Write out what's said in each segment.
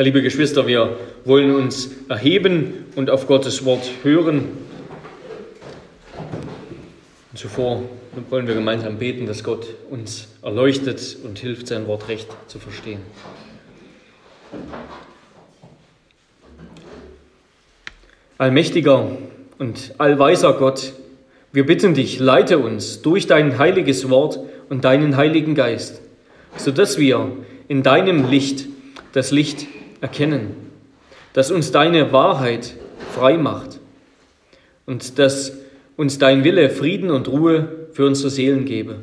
Liebe Geschwister, wir wollen uns erheben und auf Gottes Wort hören. Und zuvor wollen wir gemeinsam beten, dass Gott uns erleuchtet und hilft, sein Wort recht zu verstehen. Allmächtiger und allweiser Gott, wir bitten dich, leite uns durch dein heiliges Wort und deinen Heiligen Geist, sodass wir in deinem Licht das Licht erkennen, dass uns deine Wahrheit frei macht und dass uns dein Wille Frieden und Ruhe für unsere Seelen gebe,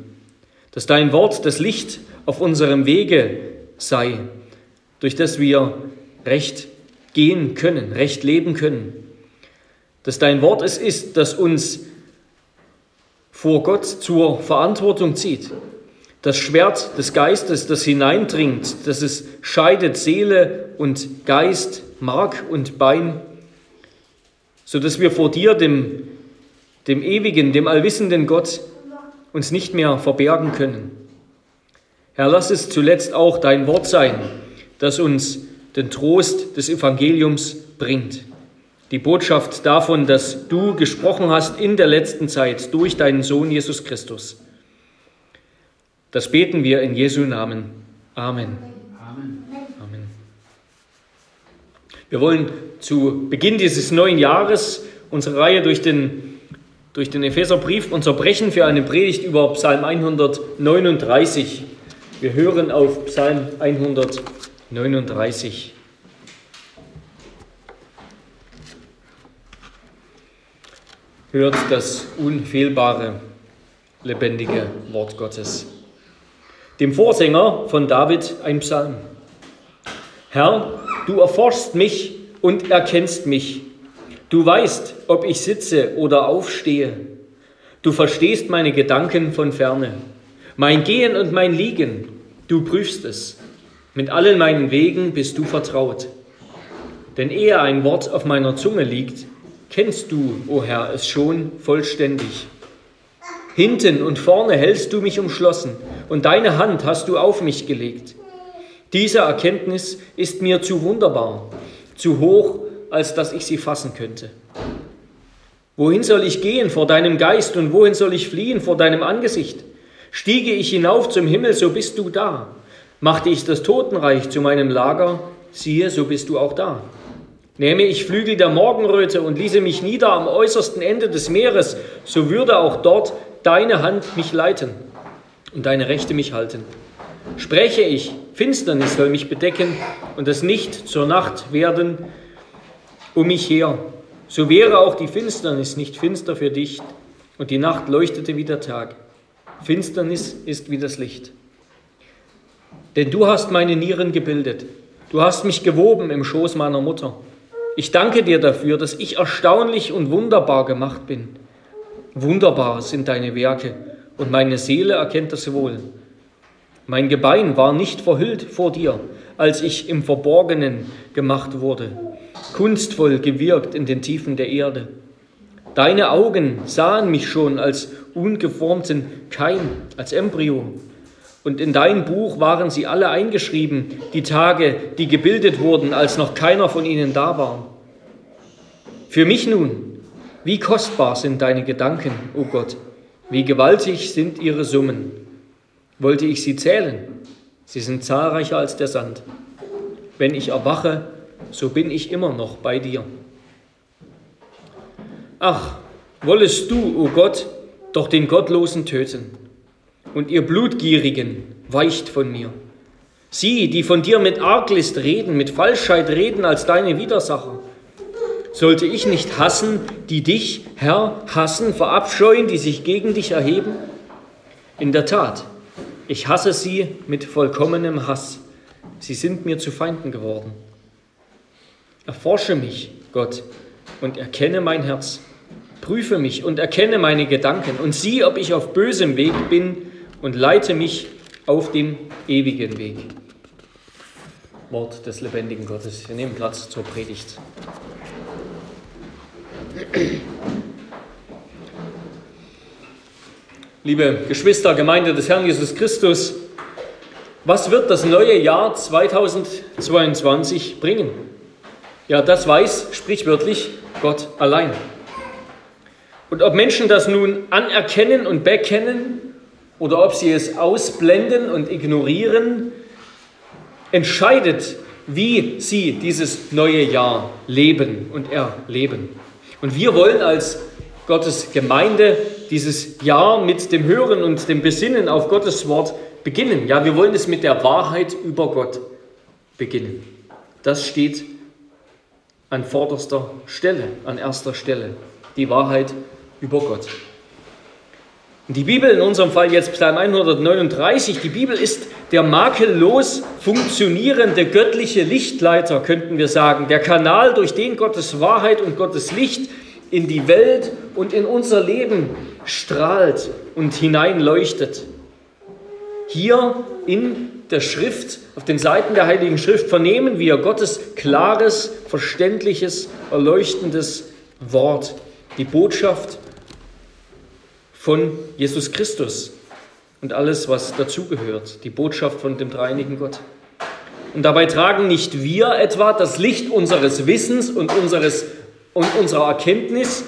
dass dein Wort das Licht auf unserem Wege sei, durch das wir recht gehen können, recht leben können, dass dein Wort es ist, das uns vor Gott zur Verantwortung zieht, das Schwert des Geistes, das hineindringt, dass es scheidet Seele und Geist, Mark und Bein, so dass wir vor dir, dem, dem ewigen, dem allwissenden Gott, uns nicht mehr verbergen können. Herr, lass es zuletzt auch dein Wort sein, das uns den Trost des Evangeliums bringt. Die Botschaft davon, dass du gesprochen hast in der letzten Zeit durch deinen Sohn Jesus Christus. Das beten wir in Jesu Namen. Amen. Amen. Amen. Wir wollen zu Beginn dieses neuen Jahres unsere Reihe durch den, durch den Epheserbrief unterbrechen für eine Predigt über Psalm 139. Wir hören auf Psalm 139. Hört das unfehlbare, lebendige Wort Gottes dem Vorsänger von David ein Psalm. Herr, du erforschst mich und erkennst mich. Du weißt, ob ich sitze oder aufstehe. Du verstehst meine Gedanken von ferne. Mein Gehen und mein Liegen, du prüfst es. Mit allen meinen Wegen bist du vertraut. Denn ehe ein Wort auf meiner Zunge liegt, kennst du, o oh Herr, es schon vollständig. Hinten und vorne hältst du mich umschlossen und deine Hand hast du auf mich gelegt. Diese Erkenntnis ist mir zu wunderbar, zu hoch, als dass ich sie fassen könnte. Wohin soll ich gehen vor deinem Geist und wohin soll ich fliehen vor deinem Angesicht? Stiege ich hinauf zum Himmel, so bist du da. Machte ich das Totenreich zu meinem Lager, siehe, so bist du auch da. Nehme ich Flügel der Morgenröte und ließe mich nieder am äußersten Ende des Meeres, so würde auch dort deine Hand mich leiten und deine Rechte mich halten. Spreche ich, Finsternis soll mich bedecken und das Nicht zur Nacht werden um mich her. So wäre auch die Finsternis nicht finster für dich und die Nacht leuchtete wie der Tag. Finsternis ist wie das Licht. Denn du hast meine Nieren gebildet. Du hast mich gewoben im Schoß meiner Mutter. Ich danke dir dafür, dass ich erstaunlich und wunderbar gemacht bin. Wunderbar sind deine Werke, und meine Seele erkennt das wohl. Mein Gebein war nicht verhüllt vor dir, als ich im Verborgenen gemacht wurde, kunstvoll gewirkt in den Tiefen der Erde. Deine Augen sahen mich schon als ungeformten Keim, als Embryo. Und in dein Buch waren sie alle eingeschrieben, die Tage, die gebildet wurden, als noch keiner von ihnen da war. Für mich nun wie kostbar sind deine Gedanken, o oh Gott, wie gewaltig sind ihre Summen. Wollte ich sie zählen, sie sind zahlreicher als der Sand. Wenn ich erwache, so bin ich immer noch bei dir. Ach, wollest du, o oh Gott, doch den Gottlosen töten, und ihr Blutgierigen weicht von mir. Sie, die von dir mit Arglist reden, mit Falschheit reden als deine Widersacher. Sollte ich nicht hassen, die dich, Herr, hassen, verabscheuen, die sich gegen dich erheben? In der Tat, ich hasse sie mit vollkommenem Hass. Sie sind mir zu Feinden geworden. Erforsche mich, Gott, und erkenne mein Herz. Prüfe mich und erkenne meine Gedanken und sieh, ob ich auf bösem Weg bin und leite mich auf dem ewigen Weg. Wort des lebendigen Gottes. Wir nehmen Platz zur Predigt. Liebe Geschwister, Gemeinde des Herrn Jesus Christus, Was wird das neue Jahr 2022 bringen? Ja, das weiß sprichwörtlich Gott allein. Und ob Menschen das nun anerkennen und bekennen oder ob sie es ausblenden und ignorieren, entscheidet, wie sie dieses neue Jahr leben und erleben. Und wir wollen als Gottes Gemeinde dieses Jahr mit dem Hören und dem Besinnen auf Gottes Wort beginnen. Ja, wir wollen es mit der Wahrheit über Gott beginnen. Das steht an vorderster Stelle, an erster Stelle. Die Wahrheit über Gott. Die Bibel, in unserem Fall jetzt Psalm 139, die Bibel ist der makellos funktionierende göttliche Lichtleiter, könnten wir sagen, der Kanal, durch den Gottes Wahrheit und Gottes Licht in die Welt und in unser Leben strahlt und hineinleuchtet. Hier in der Schrift, auf den Seiten der Heiligen Schrift vernehmen wir Gottes klares, verständliches, erleuchtendes Wort, die Botschaft von Jesus Christus und alles, was dazugehört, die Botschaft von dem dreinigen Gott. Und dabei tragen nicht wir etwa das Licht unseres Wissens und, unseres, und unserer Erkenntnis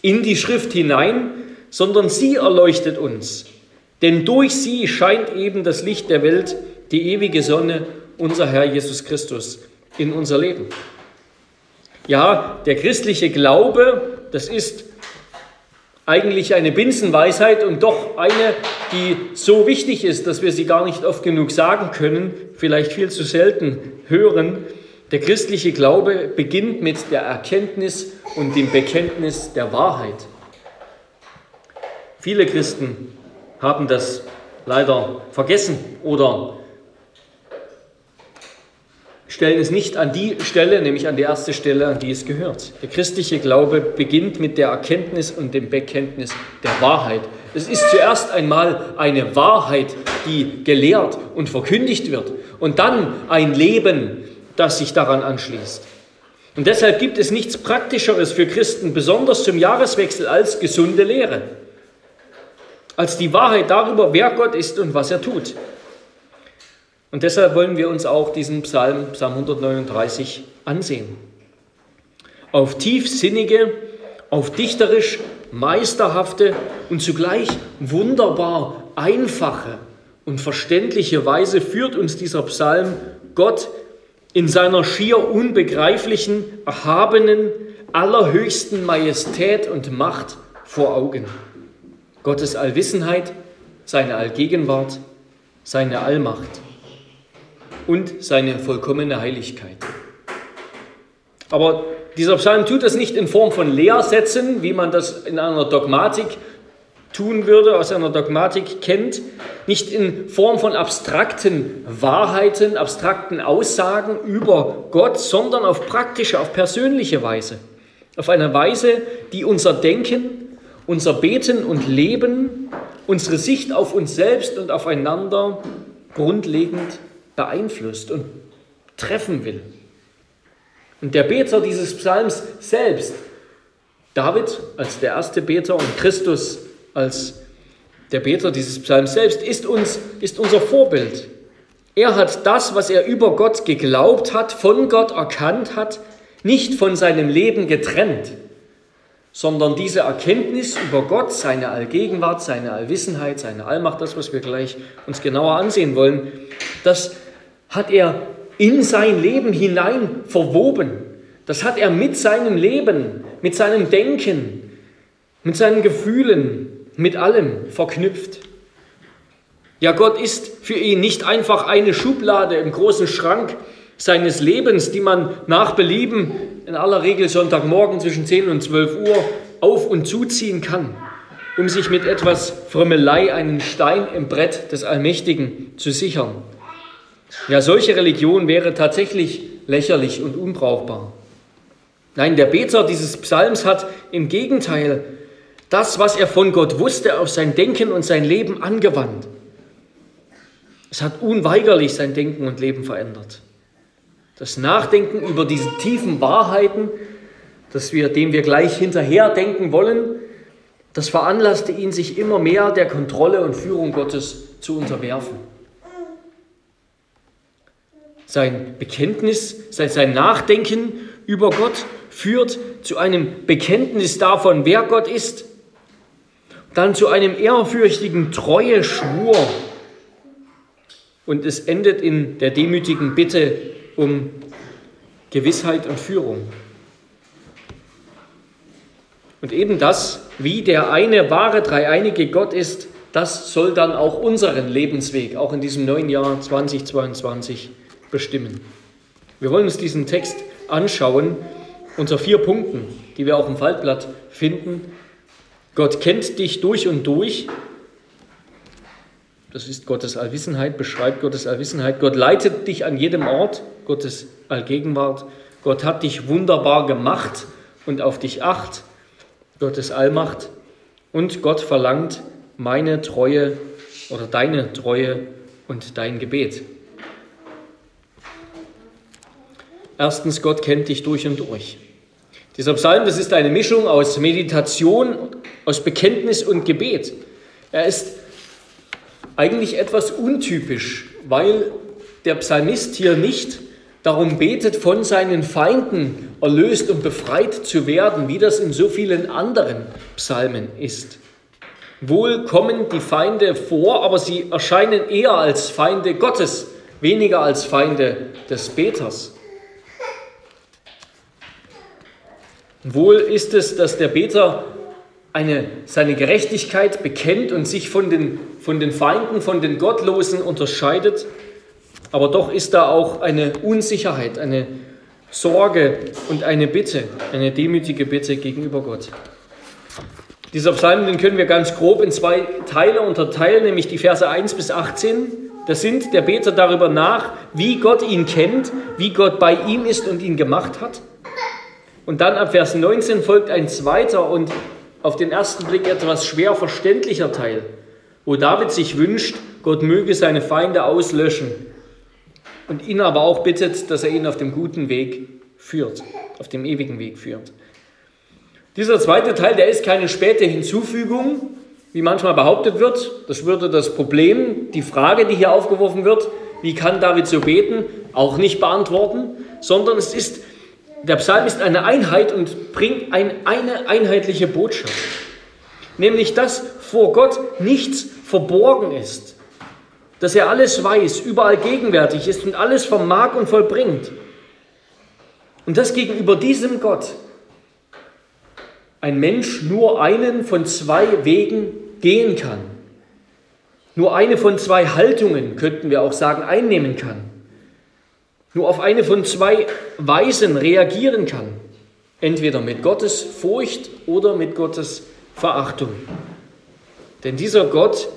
in die Schrift hinein, sondern sie erleuchtet uns denn durch sie scheint eben das Licht der Welt, die ewige Sonne, unser Herr Jesus Christus, in unser Leben. Ja, der christliche Glaube, das ist eigentlich eine Binsenweisheit und doch eine, die so wichtig ist, dass wir sie gar nicht oft genug sagen können, vielleicht viel zu selten hören. Der christliche Glaube beginnt mit der Erkenntnis und dem Bekenntnis der Wahrheit. Viele Christen haben das leider vergessen oder stellen es nicht an die Stelle, nämlich an die erste Stelle, an die es gehört. Der christliche Glaube beginnt mit der Erkenntnis und dem Bekenntnis der Wahrheit. Es ist zuerst einmal eine Wahrheit, die gelehrt und verkündigt wird und dann ein Leben, das sich daran anschließt. Und deshalb gibt es nichts Praktischeres für Christen, besonders zum Jahreswechsel, als gesunde Lehre als die Wahrheit darüber, wer Gott ist und was er tut. Und deshalb wollen wir uns auch diesen Psalm, Psalm 139, ansehen. Auf tiefsinnige, auf dichterisch meisterhafte und zugleich wunderbar einfache und verständliche Weise führt uns dieser Psalm Gott in seiner schier unbegreiflichen, erhabenen, allerhöchsten Majestät und Macht vor Augen. Gottes Allwissenheit, seine Allgegenwart, seine Allmacht und seine vollkommene Heiligkeit. Aber dieser Psalm tut das nicht in Form von Lehrsätzen, wie man das in einer Dogmatik tun würde, aus einer Dogmatik kennt, nicht in Form von abstrakten Wahrheiten, abstrakten Aussagen über Gott, sondern auf praktische, auf persönliche Weise. Auf eine Weise, die unser Denken, unser Beten und Leben, unsere Sicht auf uns selbst und aufeinander grundlegend beeinflusst und treffen will. Und der Beter dieses Psalms selbst, David als der erste Beter und Christus als der Beter dieses Psalms selbst, ist, uns, ist unser Vorbild. Er hat das, was er über Gott geglaubt hat, von Gott erkannt hat, nicht von seinem Leben getrennt sondern diese Erkenntnis über Gott, seine Allgegenwart, seine Allwissenheit, seine Allmacht, das, was wir gleich uns genauer ansehen wollen, das hat er in sein Leben hinein verwoben. Das hat er mit seinem Leben, mit seinem Denken, mit seinen Gefühlen, mit allem verknüpft. Ja, Gott ist für ihn nicht einfach eine Schublade im großen Schrank seines Lebens, die man nach Belieben in aller Regel Sonntagmorgen zwischen 10 und 12 Uhr auf und zuziehen kann, um sich mit etwas Frömmelei einen Stein im Brett des Allmächtigen zu sichern. Ja, solche Religion wäre tatsächlich lächerlich und unbrauchbar. Nein, der Beter dieses Psalms hat im Gegenteil das, was er von Gott wusste, auf sein Denken und sein Leben angewandt. Es hat unweigerlich sein Denken und Leben verändert. Das Nachdenken über diese tiefen Wahrheiten, das wir, dem wir gleich hinterher denken wollen, das veranlasste ihn, sich immer mehr der Kontrolle und Führung Gottes zu unterwerfen. Sein Bekenntnis, sein Nachdenken über Gott führt zu einem Bekenntnis davon, wer Gott ist. Dann zu einem ehrfürchtigen Treueschwur. Und es endet in der demütigen Bitte um Gewissheit und Führung. Und eben das, wie der eine wahre dreieinige Gott ist, das soll dann auch unseren Lebensweg, auch in diesem neuen Jahr 2022, bestimmen. Wir wollen uns diesen Text anschauen unter vier Punkten, die wir auch im Faltblatt finden. Gott kennt dich durch und durch. Das ist Gottes Allwissenheit, beschreibt Gottes Allwissenheit. Gott leitet dich an jedem Ort, Gottes Allgegenwart. Gott hat dich wunderbar gemacht und auf dich acht, Gottes Allmacht. Und Gott verlangt meine Treue oder deine Treue und dein Gebet. Erstens, Gott kennt dich durch und durch. Dieser Psalm, das ist eine Mischung aus Meditation, aus Bekenntnis und Gebet. Er ist eigentlich etwas untypisch, weil der Psalmist hier nicht darum betet, von seinen Feinden erlöst und befreit zu werden, wie das in so vielen anderen Psalmen ist. Wohl kommen die Feinde vor, aber sie erscheinen eher als Feinde Gottes, weniger als Feinde des Beters. Wohl ist es, dass der Beter eine, seine Gerechtigkeit bekennt und sich von den, von den Feinden, von den Gottlosen unterscheidet, aber doch ist da auch eine Unsicherheit, eine Sorge und eine Bitte, eine demütige Bitte gegenüber Gott. Dieser Psalm, den können wir ganz grob in zwei Teile unterteilen, nämlich die Verse 1 bis 18. Das sind der Beter darüber nach, wie Gott ihn kennt, wie Gott bei ihm ist und ihn gemacht hat. Und dann ab Vers 19 folgt ein zweiter und auf den ersten Blick etwas schwer verständlicher Teil, wo David sich wünscht, Gott möge seine Feinde auslöschen und ihn aber auch bittet, dass er ihn auf dem guten Weg führt, auf dem ewigen Weg führt. Dieser zweite Teil, der ist keine späte Hinzufügung, wie manchmal behauptet wird. Das würde das Problem, die Frage, die hier aufgeworfen wird, wie kann David so beten, auch nicht beantworten, sondern es ist der Psalm ist eine Einheit und bringt ein, eine einheitliche Botschaft. Nämlich, dass vor Gott nichts verborgen ist. Dass er alles weiß, überall gegenwärtig ist und alles vermag und vollbringt. Und dass gegenüber diesem Gott ein Mensch nur einen von zwei Wegen gehen kann. Nur eine von zwei Haltungen, könnten wir auch sagen, einnehmen kann nur auf eine von zwei Weisen reagieren kann. Entweder mit Gottes Furcht oder mit Gottes Verachtung. Denn dieser Gott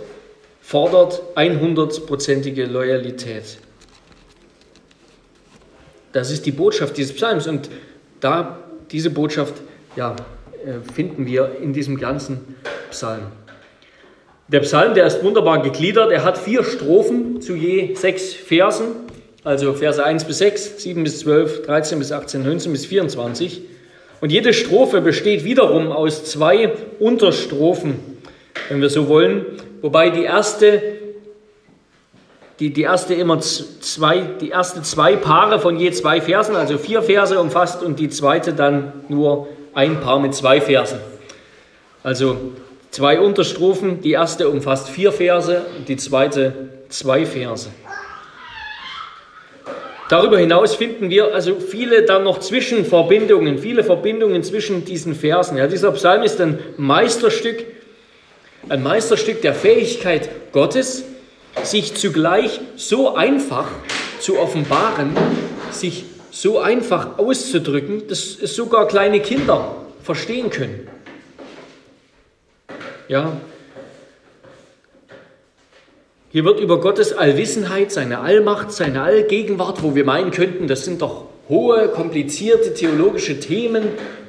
fordert 100%ige Loyalität. Das ist die Botschaft dieses Psalms und da diese Botschaft ja, äh, finden wir in diesem ganzen Psalm. Der Psalm, der ist wunderbar gegliedert. Er hat vier Strophen zu je sechs Versen. Also Verse 1 bis 6, 7 bis 12, 13 bis 18, 19 bis 24. Und jede Strophe besteht wiederum aus zwei Unterstrophen, wenn wir so wollen, wobei die erste, die, die erste immer zwei, die erste zwei Paare von je zwei Versen, also vier Verse umfasst und die zweite dann nur ein Paar mit zwei Versen. Also zwei Unterstrophen, die erste umfasst vier Verse und die zweite zwei Verse. Darüber hinaus finden wir also viele dann noch Zwischenverbindungen, viele Verbindungen zwischen diesen Versen. Ja, dieser Psalm ist ein Meisterstück, ein Meisterstück der Fähigkeit Gottes, sich zugleich so einfach zu offenbaren, sich so einfach auszudrücken, dass es sogar kleine Kinder verstehen können. Ja, hier wird über Gottes Allwissenheit, seine Allmacht, seine Allgegenwart, wo wir meinen könnten, das sind doch hohe, komplizierte theologische Themen,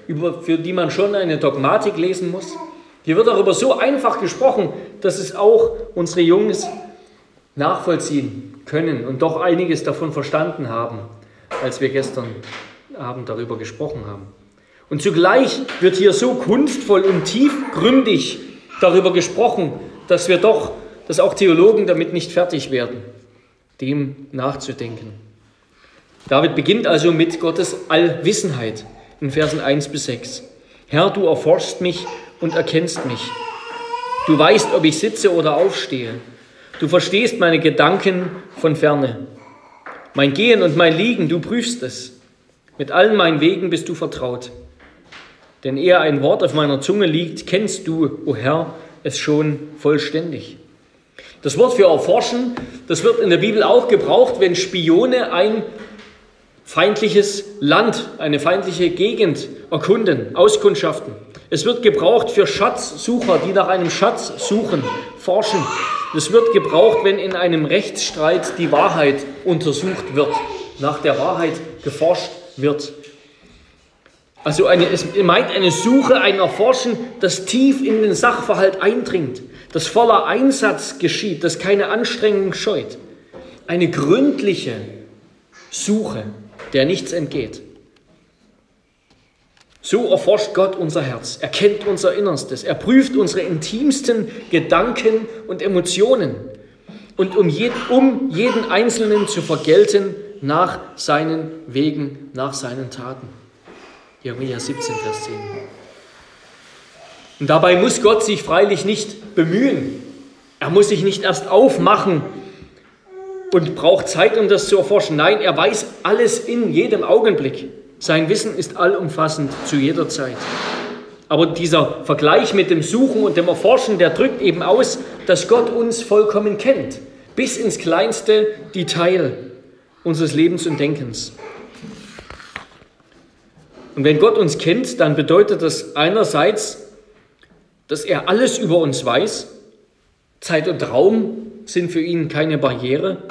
über, für die man schon eine Dogmatik lesen muss. Hier wird darüber so einfach gesprochen, dass es auch unsere Jungs nachvollziehen können und doch einiges davon verstanden haben, als wir gestern Abend darüber gesprochen haben. Und zugleich wird hier so kunstvoll und tiefgründig darüber gesprochen, dass wir doch dass auch Theologen damit nicht fertig werden, dem nachzudenken. David beginnt also mit Gottes Allwissenheit in Versen 1 bis 6. Herr, du erforschst mich und erkennst mich. Du weißt, ob ich sitze oder aufstehe. Du verstehst meine Gedanken von ferne. Mein Gehen und mein Liegen, du prüfst es. Mit allen meinen Wegen bist du vertraut. Denn ehe ein Wort auf meiner Zunge liegt, kennst du, o oh Herr, es schon vollständig. Das Wort für erforschen, das wird in der Bibel auch gebraucht, wenn Spione ein feindliches Land, eine feindliche Gegend erkunden, auskundschaften. Es wird gebraucht für Schatzsucher, die nach einem Schatz suchen, forschen. Es wird gebraucht, wenn in einem Rechtsstreit die Wahrheit untersucht wird, nach der Wahrheit geforscht wird. Also eine, es meint eine Suche, ein Erforschen, das tief in den Sachverhalt eindringt, das voller Einsatz geschieht, das keine Anstrengung scheut. Eine gründliche Suche, der nichts entgeht. So erforscht Gott unser Herz, er kennt unser Innerstes, er prüft unsere intimsten Gedanken und Emotionen. Und um, je, um jeden Einzelnen zu vergelten nach seinen Wegen, nach seinen Taten. Jeremia 17, Vers 10. Und dabei muss Gott sich freilich nicht bemühen. Er muss sich nicht erst aufmachen und braucht Zeit, um das zu erforschen. Nein, er weiß alles in jedem Augenblick. Sein Wissen ist allumfassend zu jeder Zeit. Aber dieser Vergleich mit dem Suchen und dem Erforschen, der drückt eben aus, dass Gott uns vollkommen kennt, bis ins kleinste Detail unseres Lebens und Denkens. Und wenn Gott uns kennt, dann bedeutet das einerseits, dass er alles über uns weiß. Zeit und Raum sind für ihn keine Barriere.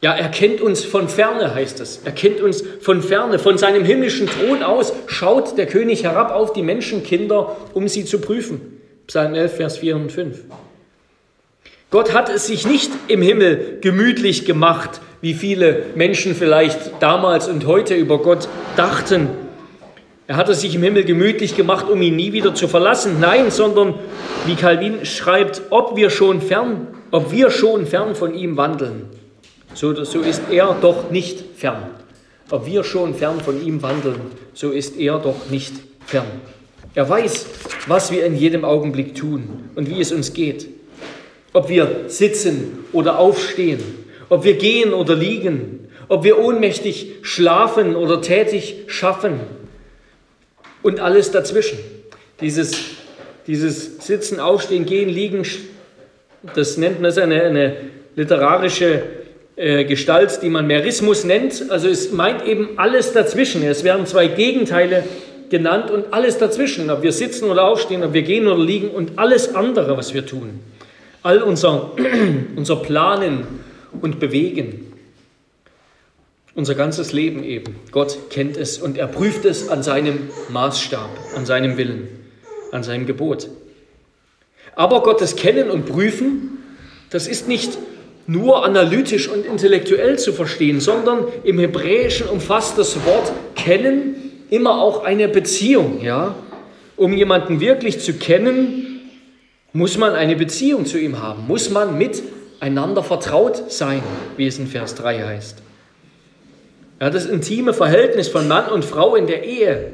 Ja, er kennt uns von ferne, heißt es. Er kennt uns von ferne. Von seinem himmlischen Thron aus schaut der König herab auf die Menschenkinder, um sie zu prüfen. Psalm 11, Vers 4 und 5. Gott hat es sich nicht im Himmel gemütlich gemacht, wie viele Menschen vielleicht damals und heute über Gott dachten. Er hat es sich im Himmel gemütlich gemacht, um ihn nie wieder zu verlassen. Nein, sondern wie Calvin schreibt, ob wir schon fern, ob wir schon fern von ihm wandeln so, so ist er doch nicht fern. Ob wir schon fern von ihm wandeln, so ist er doch nicht fern. Er weiß, was wir in jedem Augenblick tun und wie es uns geht. Ob wir sitzen oder aufstehen, ob wir gehen oder liegen, ob wir ohnmächtig schlafen oder tätig schaffen und alles dazwischen. Dieses, dieses Sitzen, Aufstehen, Gehen, Liegen, das nennt man eine, eine literarische äh, Gestalt, die man Merismus nennt. Also es meint eben alles dazwischen. Es werden zwei Gegenteile genannt und alles dazwischen, ob wir sitzen oder aufstehen, ob wir gehen oder liegen und alles andere, was wir tun. All unser, unser Planen und Bewegen. Unser ganzes Leben eben. Gott kennt es und er prüft es an seinem Maßstab, an seinem Willen, an seinem Gebot. Aber Gottes Kennen und Prüfen, das ist nicht nur analytisch und intellektuell zu verstehen, sondern im Hebräischen umfasst das Wort kennen immer auch eine Beziehung. Ja? Um jemanden wirklich zu kennen, muss man eine Beziehung zu ihm haben, muss man miteinander vertraut sein, wie es in Vers 3 heißt. Ja, das intime Verhältnis von Mann und Frau in der Ehe,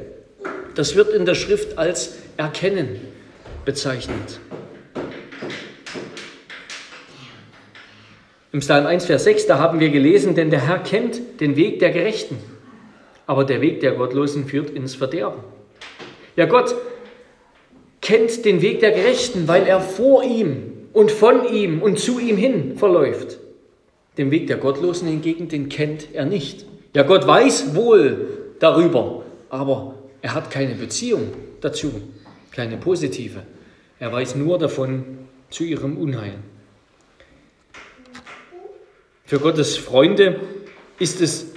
das wird in der Schrift als Erkennen bezeichnet. Im Psalm 1, Vers 6, da haben wir gelesen, denn der Herr kennt den Weg der Gerechten, aber der Weg der Gottlosen führt ins Verderben. Ja, Gott kennt den Weg der Gerechten, weil er vor ihm und von ihm und zu ihm hin verläuft. Den Weg der Gottlosen hingegen, den kennt er nicht. Ja, Gott weiß wohl darüber, aber er hat keine Beziehung dazu, keine positive. Er weiß nur davon zu ihrem Unheil. Für Gottes Freunde ist es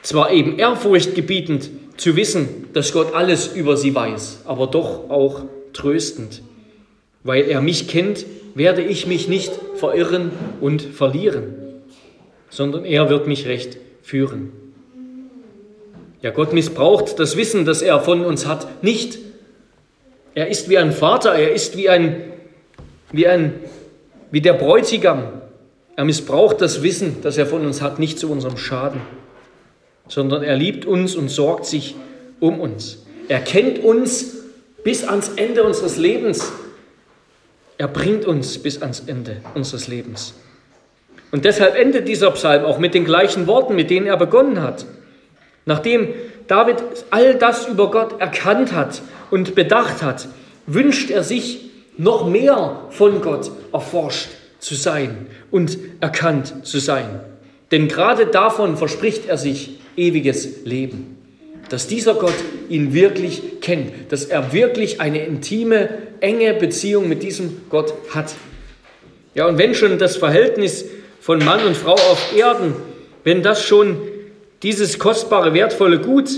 zwar eben ehrfurchtgebietend zu wissen, dass Gott alles über sie weiß, aber doch auch tröstend. Weil er mich kennt, werde ich mich nicht verirren und verlieren, sondern er wird mich recht führen. Ja, Gott missbraucht das Wissen, das er von uns hat, nicht. Er ist wie ein Vater, er ist wie ein, wie ein, wie der Bräutigam, er missbraucht das Wissen, das er von uns hat, nicht zu unserem Schaden. sondern er liebt uns und sorgt sich um uns. Er kennt uns bis ans Ende unseres Lebens. Er bringt uns bis ans Ende unseres Lebens. Und deshalb endet dieser Psalm auch mit den gleichen Worten, mit denen er begonnen hat. Nachdem David all das über Gott erkannt hat und bedacht hat, wünscht er sich noch mehr von Gott erforscht zu sein und erkannt zu sein. Denn gerade davon verspricht er sich ewiges Leben. Dass dieser Gott ihn wirklich kennt, dass er wirklich eine intime, enge Beziehung mit diesem Gott hat. Ja, und wenn schon das Verhältnis von Mann und Frau auf Erden, wenn das schon dieses kostbare, wertvolle Gut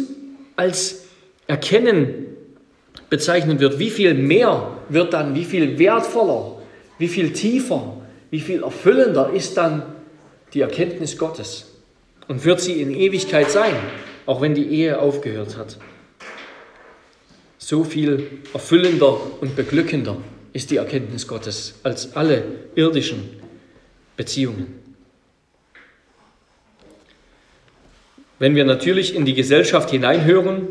als Erkennen bezeichnet wird, wie viel mehr wird dann, wie viel wertvoller, wie viel tiefer, wie viel erfüllender ist dann die Erkenntnis Gottes und wird sie in Ewigkeit sein, auch wenn die Ehe aufgehört hat. So viel erfüllender und beglückender ist die Erkenntnis Gottes als alle irdischen Beziehungen. Wenn wir natürlich in die Gesellschaft hineinhören,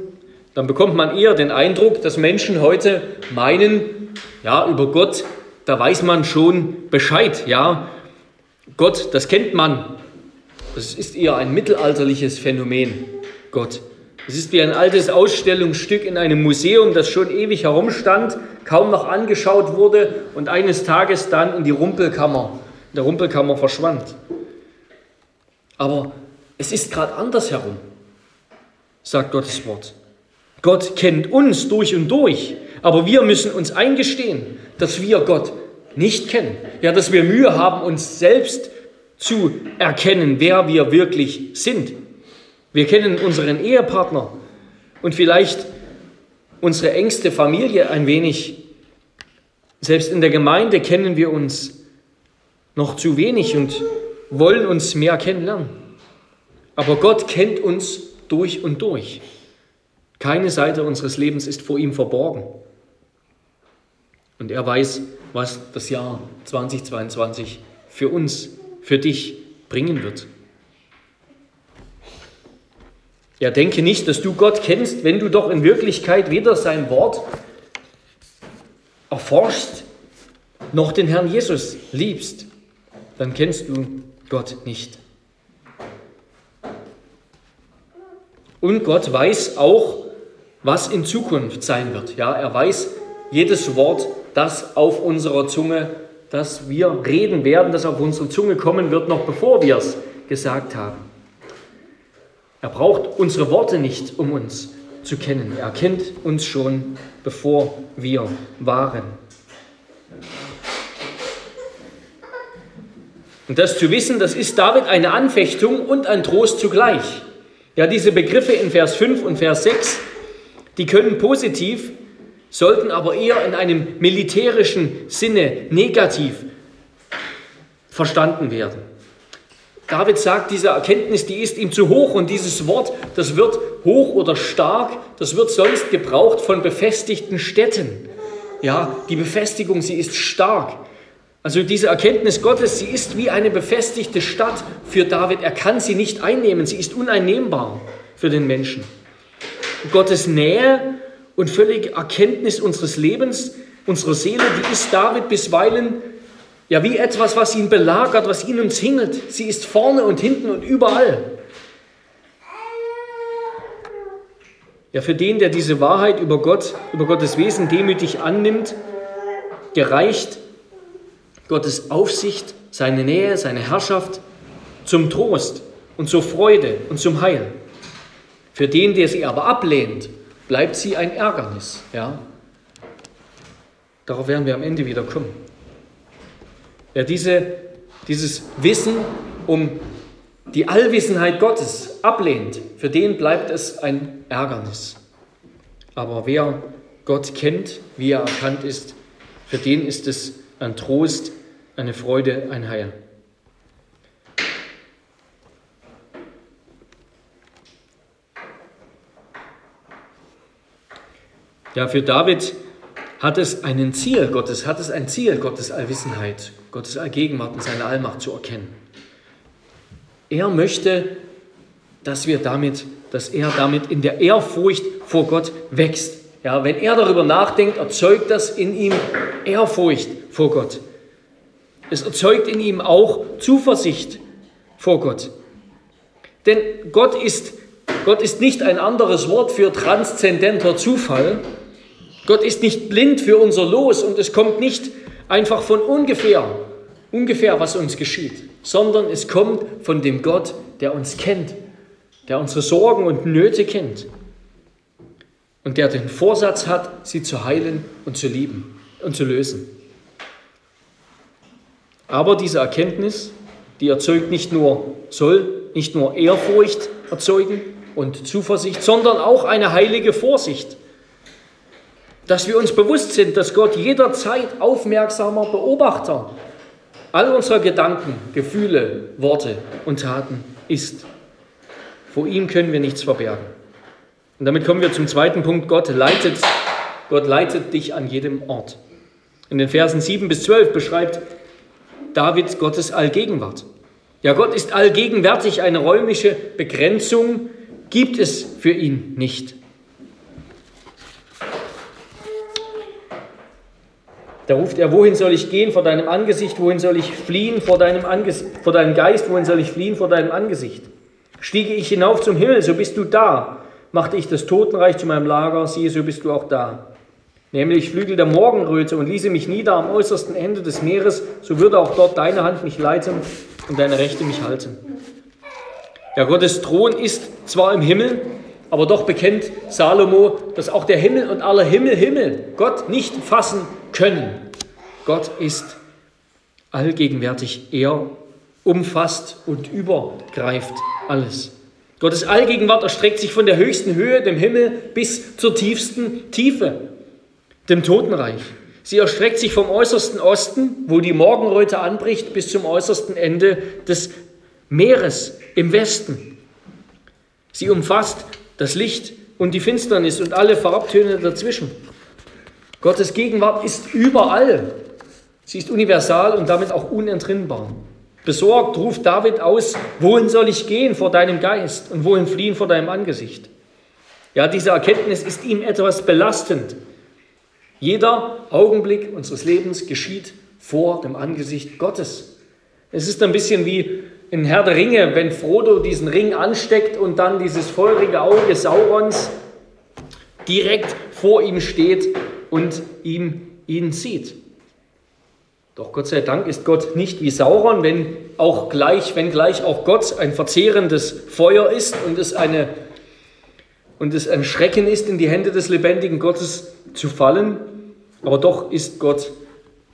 dann bekommt man eher den Eindruck, dass Menschen heute meinen, ja, über Gott, da weiß man schon Bescheid, ja. Gott, das kennt man. Das ist eher ein mittelalterliches Phänomen, Gott. Es ist wie ein altes Ausstellungsstück in einem Museum, das schon ewig herumstand, kaum noch angeschaut wurde und eines Tages dann in die Rumpelkammer, in der Rumpelkammer verschwand. Aber es ist gerade andersherum, sagt Gottes Wort. Gott kennt uns durch und durch, aber wir müssen uns eingestehen, dass wir Gott nicht kennen. Ja, dass wir Mühe haben, uns selbst zu erkennen, wer wir wirklich sind. Wir kennen unseren Ehepartner und vielleicht unsere engste Familie ein wenig. Selbst in der Gemeinde kennen wir uns noch zu wenig und wollen uns mehr kennenlernen. Aber Gott kennt uns durch und durch. Keine Seite unseres Lebens ist vor ihm verborgen. Und er weiß, was das Jahr 2022 für uns, für dich bringen wird. Ja, denke nicht, dass du Gott kennst, wenn du doch in Wirklichkeit weder sein Wort erforschst, noch den Herrn Jesus liebst. Dann kennst du Gott nicht. Und Gott weiß auch, was in Zukunft sein wird. Ja, er weiß jedes Wort, das auf unserer Zunge, das wir reden werden, das auf unsere Zunge kommen wird, noch bevor wir es gesagt haben. Er braucht unsere Worte nicht, um uns zu kennen. Er kennt uns schon, bevor wir waren. Und das zu wissen, das ist David eine Anfechtung und ein Trost zugleich. Ja, diese Begriffe in Vers 5 und Vers 6, die können positiv, sollten aber eher in einem militärischen Sinne negativ verstanden werden. David sagt, diese Erkenntnis, die ist ihm zu hoch und dieses Wort, das wird hoch oder stark, das wird sonst gebraucht von befestigten Städten. Ja, die Befestigung, sie ist stark. Also diese Erkenntnis Gottes, sie ist wie eine befestigte Stadt für David. Er kann sie nicht einnehmen, sie ist uneinnehmbar für den Menschen. Gottes Nähe und völlige Erkenntnis unseres Lebens, unserer Seele, die ist David bisweilen ja wie etwas, was ihn belagert, was ihn umzingelt. Sie ist vorne und hinten und überall. Ja, für den, der diese Wahrheit über Gott, über Gottes Wesen demütig annimmt, gereicht Gottes Aufsicht, seine Nähe, seine Herrschaft zum Trost und zur Freude und zum Heil. Für den, der sie aber ablehnt, bleibt sie ein Ärgernis. Ja? Darauf werden wir am Ende wieder kommen. Wer diese, dieses Wissen um die Allwissenheit Gottes ablehnt, für den bleibt es ein Ärgernis. Aber wer Gott kennt, wie er erkannt ist, für den ist es ein Trost, eine Freude, ein Heil. Ja, für David hat es einen Ziel Gottes, hat es ein Ziel Gottes Allwissenheit, Gottes Allgegenwart und seine Allmacht zu erkennen. Er möchte dass wir damit, dass er damit in der Ehrfurcht vor Gott wächst. Ja, wenn er darüber nachdenkt, erzeugt das in ihm Ehrfurcht vor Gott. Es erzeugt in ihm auch Zuversicht vor Gott. Denn Gott ist, Gott ist nicht ein anderes Wort für transzendenter Zufall. Gott ist nicht blind für unser Los und es kommt nicht einfach von ungefähr, ungefähr, was uns geschieht, sondern es kommt von dem Gott, der uns kennt, der unsere Sorgen und Nöte kennt und der den Vorsatz hat, sie zu heilen und zu lieben und zu lösen. Aber diese Erkenntnis, die erzeugt nicht nur, soll nicht nur Ehrfurcht erzeugen und Zuversicht, sondern auch eine heilige Vorsicht. Dass wir uns bewusst sind, dass Gott jederzeit aufmerksamer Beobachter all unserer Gedanken, Gefühle, Worte und Taten ist. Vor ihm können wir nichts verbergen. Und damit kommen wir zum zweiten Punkt. Gott leitet, Gott leitet dich an jedem Ort. In den Versen 7 bis 12 beschreibt David Gottes Allgegenwart. Ja, Gott ist allgegenwärtig, eine räumliche Begrenzung gibt es für ihn nicht. Da ruft er, wohin soll ich gehen vor deinem Angesicht, wohin soll ich fliehen vor deinem, vor deinem Geist, wohin soll ich fliehen vor deinem Angesicht? Stiege ich hinauf zum Himmel, so bist du da. Machte ich das Totenreich zu meinem Lager, siehe, so bist du auch da. Nämlich Flügel der Morgenröte und ließe mich nieder am äußersten Ende des Meeres, so würde auch dort deine Hand mich leiten und deine Rechte mich halten. Ja, Gottes Thron ist zwar im Himmel, aber doch bekennt Salomo, dass auch der Himmel und aller Himmel Himmel Gott nicht fassen können. Gott ist allgegenwärtig. Er umfasst und übergreift alles. Gottes Allgegenwart erstreckt sich von der höchsten Höhe, dem Himmel, bis zur tiefsten Tiefe, dem Totenreich. Sie erstreckt sich vom äußersten Osten, wo die Morgenröte anbricht, bis zum äußersten Ende des Meeres im Westen. Sie umfasst das Licht und die Finsternis und alle Farbtöne dazwischen. Gottes Gegenwart ist überall. Sie ist universal und damit auch unentrinnbar. Besorgt ruft David aus, wohin soll ich gehen vor deinem Geist und wohin fliehen vor deinem Angesicht? Ja, diese Erkenntnis ist ihm etwas belastend. Jeder Augenblick unseres Lebens geschieht vor dem Angesicht Gottes. Es ist ein bisschen wie in Herr der Ringe, wenn Frodo diesen Ring ansteckt und dann dieses feurige Auge Saurons direkt vor ihm steht und ihm ihn sieht. Doch Gott sei Dank ist Gott nicht wie Sauron, wenn auch gleich, wenn gleich auch Gott ein verzehrendes Feuer ist und es eine und es ein Schrecken ist, in die Hände des lebendigen Gottes zu fallen. Aber doch ist Gott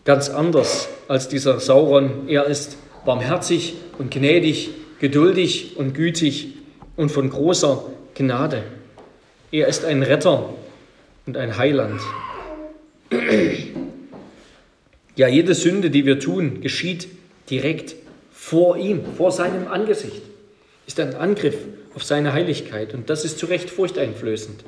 ganz anders als dieser Sauron. Er ist barmherzig und gnädig, geduldig und gütig und von großer Gnade. Er ist ein Retter und ein Heiland. Ja, jede Sünde, die wir tun, geschieht direkt vor ihm, vor seinem Angesicht. Ist ein Angriff auf seine Heiligkeit und das ist zu Recht furchteinflößend.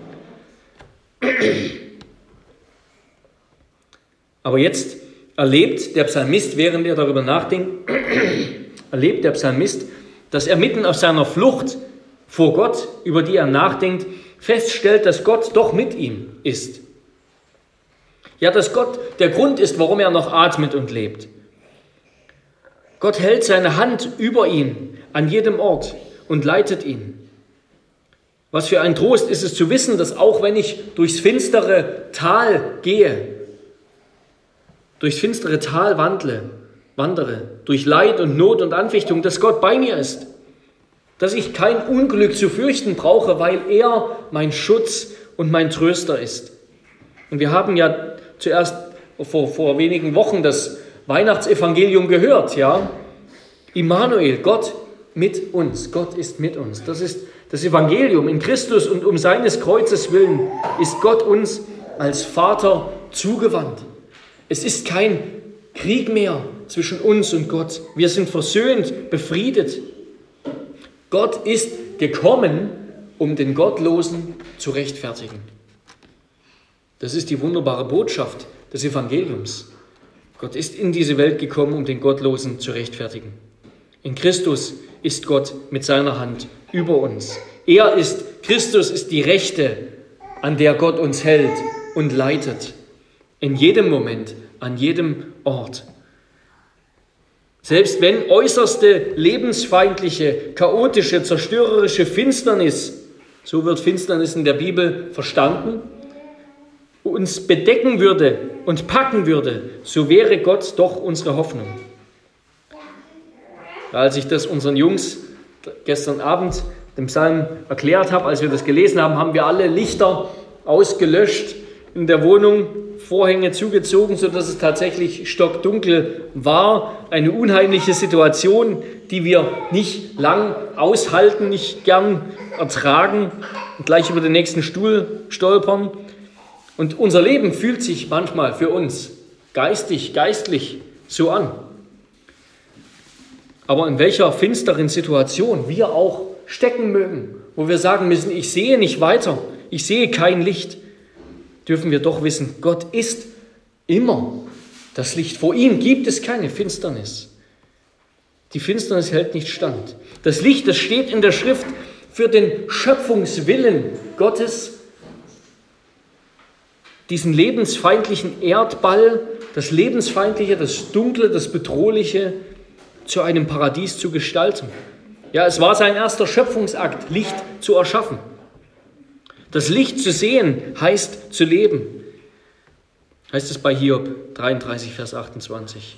Aber jetzt erlebt der Psalmist, während er darüber nachdenkt, erlebt der Psalmist, dass er mitten auf seiner Flucht vor Gott, über die er nachdenkt, feststellt, dass Gott doch mit ihm ist. Ja, dass Gott der Grund ist, warum er noch atmet und lebt. Gott hält seine Hand über ihn an jedem Ort und leitet ihn. Was für ein Trost ist es zu wissen, dass auch wenn ich durchs finstere Tal gehe, durchs finstere Tal wandle, wandere, durch Leid und Not und Anfechtung, dass Gott bei mir ist. Dass ich kein Unglück zu fürchten brauche, weil er mein Schutz und mein Tröster ist. Und wir haben ja zuerst vor, vor wenigen Wochen das Weihnachtsevangelium gehört, ja. Immanuel, Gott mit uns. Gott ist mit uns. Das ist das Evangelium. In Christus und um seines Kreuzes willen ist Gott uns als Vater zugewandt. Es ist kein Krieg mehr zwischen uns und Gott. Wir sind versöhnt, befriedet. Gott ist gekommen, um den Gottlosen zu rechtfertigen. Das ist die wunderbare Botschaft des Evangeliums. Gott ist in diese Welt gekommen, um den Gottlosen zu rechtfertigen. In Christus ist Gott mit seiner Hand über uns. Er ist, Christus ist die Rechte, an der Gott uns hält und leitet. In jedem Moment, an jedem Ort. Selbst wenn äußerste lebensfeindliche, chaotische, zerstörerische Finsternis, so wird Finsternis in der Bibel verstanden, uns bedecken würde und packen würde, so wäre Gott doch unsere Hoffnung. Als ich das unseren Jungs gestern Abend dem Psalm erklärt habe, als wir das gelesen haben, haben wir alle Lichter ausgelöscht in der Wohnung, Vorhänge zugezogen, sodass es tatsächlich stockdunkel war. Eine unheimliche Situation, die wir nicht lang aushalten, nicht gern ertragen und gleich über den nächsten Stuhl stolpern. Und unser Leben fühlt sich manchmal für uns geistig, geistlich so an. Aber in welcher finsteren Situation wir auch stecken mögen, wo wir sagen müssen, ich sehe nicht weiter, ich sehe kein Licht, dürfen wir doch wissen, Gott ist immer das Licht. Vor ihm gibt es keine Finsternis. Die Finsternis hält nicht stand. Das Licht, das steht in der Schrift für den Schöpfungswillen Gottes, diesen lebensfeindlichen Erdball, das Lebensfeindliche, das Dunkle, das Bedrohliche zu einem Paradies zu gestalten. Ja, es war sein erster Schöpfungsakt, Licht zu erschaffen. Das Licht zu sehen heißt zu leben. Heißt es bei Hiob 33, Vers 28.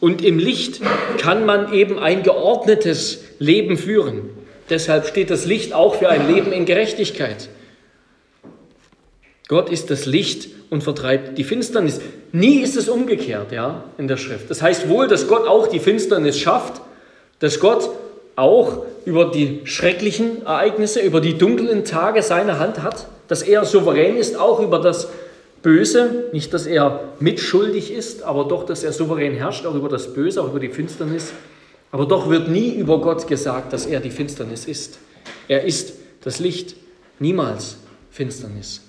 Und im Licht kann man eben ein geordnetes Leben führen. Deshalb steht das Licht auch für ein Leben in Gerechtigkeit. Gott ist das Licht und vertreibt die Finsternis. Nie ist es umgekehrt, ja, in der Schrift. Das heißt wohl, dass Gott auch die Finsternis schafft, dass Gott auch über die schrecklichen Ereignisse, über die dunklen Tage seine Hand hat, dass er souverän ist, auch über das Böse, nicht, dass er mitschuldig ist, aber doch, dass er souverän herrscht, auch über das Böse, auch über die Finsternis. Aber doch wird nie über Gott gesagt, dass er die Finsternis ist. Er ist das Licht, niemals Finsternis.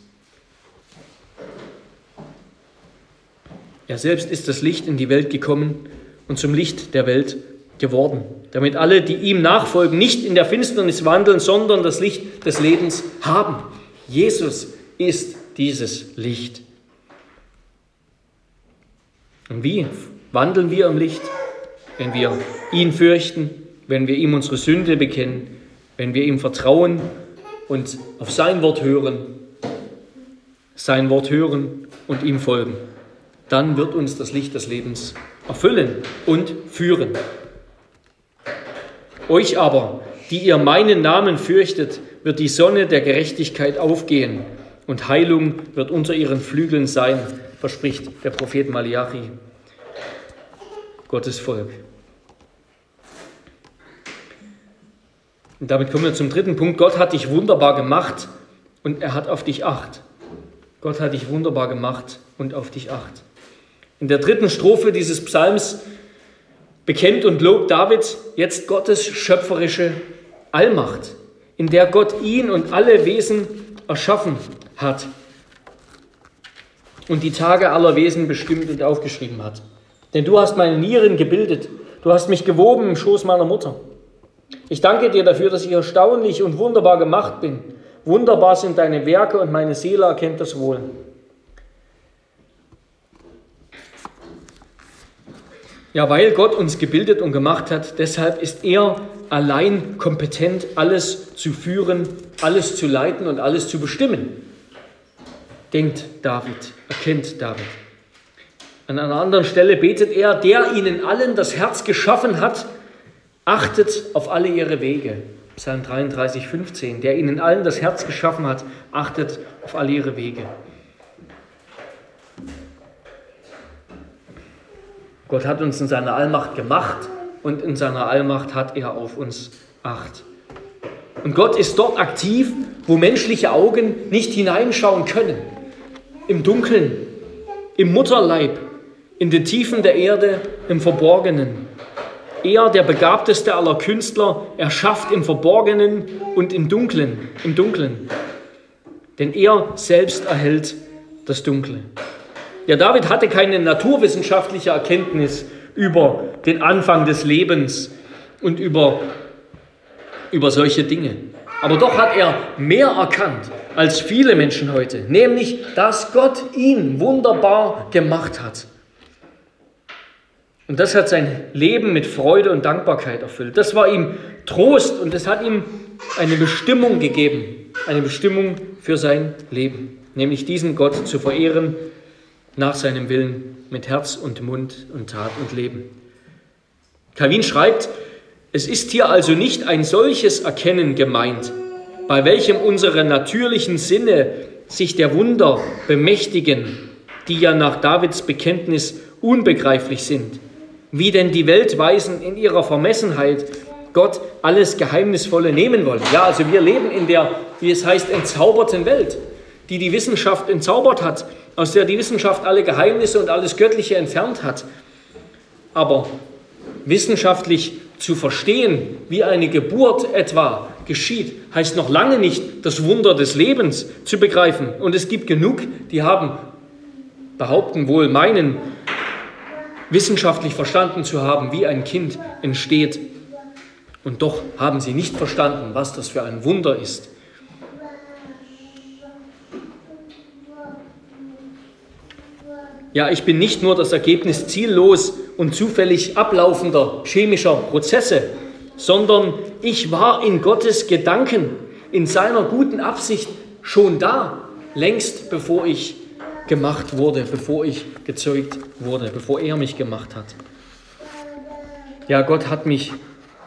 Er selbst ist das Licht in die Welt gekommen und zum Licht der Welt geworden, damit alle, die ihm nachfolgen, nicht in der Finsternis wandeln, sondern das Licht des Lebens haben. Jesus ist dieses Licht. Und wie wandeln wir im Licht? Wenn wir ihn fürchten, wenn wir ihm unsere Sünde bekennen, wenn wir ihm vertrauen und auf sein Wort hören, sein Wort hören und ihm folgen, dann wird uns das Licht des Lebens erfüllen und führen. Euch aber, die ihr meinen Namen fürchtet, wird die Sonne der Gerechtigkeit aufgehen und Heilung wird unter ihren Flügeln sein, verspricht der Prophet Malachi. Gottes Volk. Und damit kommen wir zum dritten Punkt. Gott hat dich wunderbar gemacht und er hat auf dich Acht. Gott hat dich wunderbar gemacht und auf dich Acht. In der dritten Strophe dieses Psalms bekennt und lobt David jetzt Gottes schöpferische Allmacht, in der Gott ihn und alle Wesen erschaffen hat und die Tage aller Wesen bestimmt und aufgeschrieben hat. Denn du hast meine Nieren gebildet, du hast mich gewoben im Schoß meiner Mutter. Ich danke dir dafür, dass ich erstaunlich und wunderbar gemacht bin. Wunderbar sind deine Werke und meine Seele erkennt das wohl. Ja, weil Gott uns gebildet und gemacht hat, deshalb ist er allein kompetent, alles zu führen, alles zu leiten und alles zu bestimmen. Denkt David, erkennt David. An einer anderen Stelle betet er, der ihnen allen das Herz geschaffen hat, achtet auf alle ihre Wege. Psalm 33, 15. Der ihnen allen das Herz geschaffen hat, achtet auf alle ihre Wege. Gott hat uns in seiner Allmacht gemacht und in seiner Allmacht hat er auf uns Acht. Und Gott ist dort aktiv, wo menschliche Augen nicht hineinschauen können. Im Dunkeln, im Mutterleib, in den Tiefen der Erde, im Verborgenen. Er, der begabteste aller Künstler, erschafft im Verborgenen und im Dunklen, im Dunklen. Denn er selbst erhält das Dunkle. Ja, David hatte keine naturwissenschaftliche Erkenntnis über den Anfang des Lebens und über, über solche Dinge. Aber doch hat er mehr erkannt als viele Menschen heute, nämlich, dass Gott ihn wunderbar gemacht hat. Und das hat sein Leben mit Freude und Dankbarkeit erfüllt. Das war ihm Trost und es hat ihm eine Bestimmung gegeben, eine Bestimmung für sein Leben, nämlich diesen Gott zu verehren nach seinem Willen mit Herz und Mund und Tat und Leben. Calvin schreibt, es ist hier also nicht ein solches Erkennen gemeint, bei welchem unsere natürlichen Sinne sich der Wunder bemächtigen, die ja nach Davids Bekenntnis unbegreiflich sind, wie denn die Weltweisen in ihrer Vermessenheit Gott alles Geheimnisvolle nehmen wollen. Ja, also wir leben in der, wie es heißt, entzauberten Welt, die die Wissenschaft entzaubert hat, aus der die Wissenschaft alle Geheimnisse und alles Göttliche entfernt hat. Aber wissenschaftlich zu verstehen, wie eine Geburt etwa geschieht, heißt noch lange nicht, das Wunder des Lebens zu begreifen. Und es gibt genug, die haben, behaupten wohl, meinen, wissenschaftlich verstanden zu haben, wie ein Kind entsteht. Und doch haben sie nicht verstanden, was das für ein Wunder ist. Ja, ich bin nicht nur das Ergebnis ziellos und zufällig ablaufender chemischer Prozesse, sondern ich war in Gottes Gedanken, in seiner guten Absicht schon da, längst bevor ich gemacht wurde, bevor ich gezeugt wurde, bevor er mich gemacht hat. Ja, Gott hat mich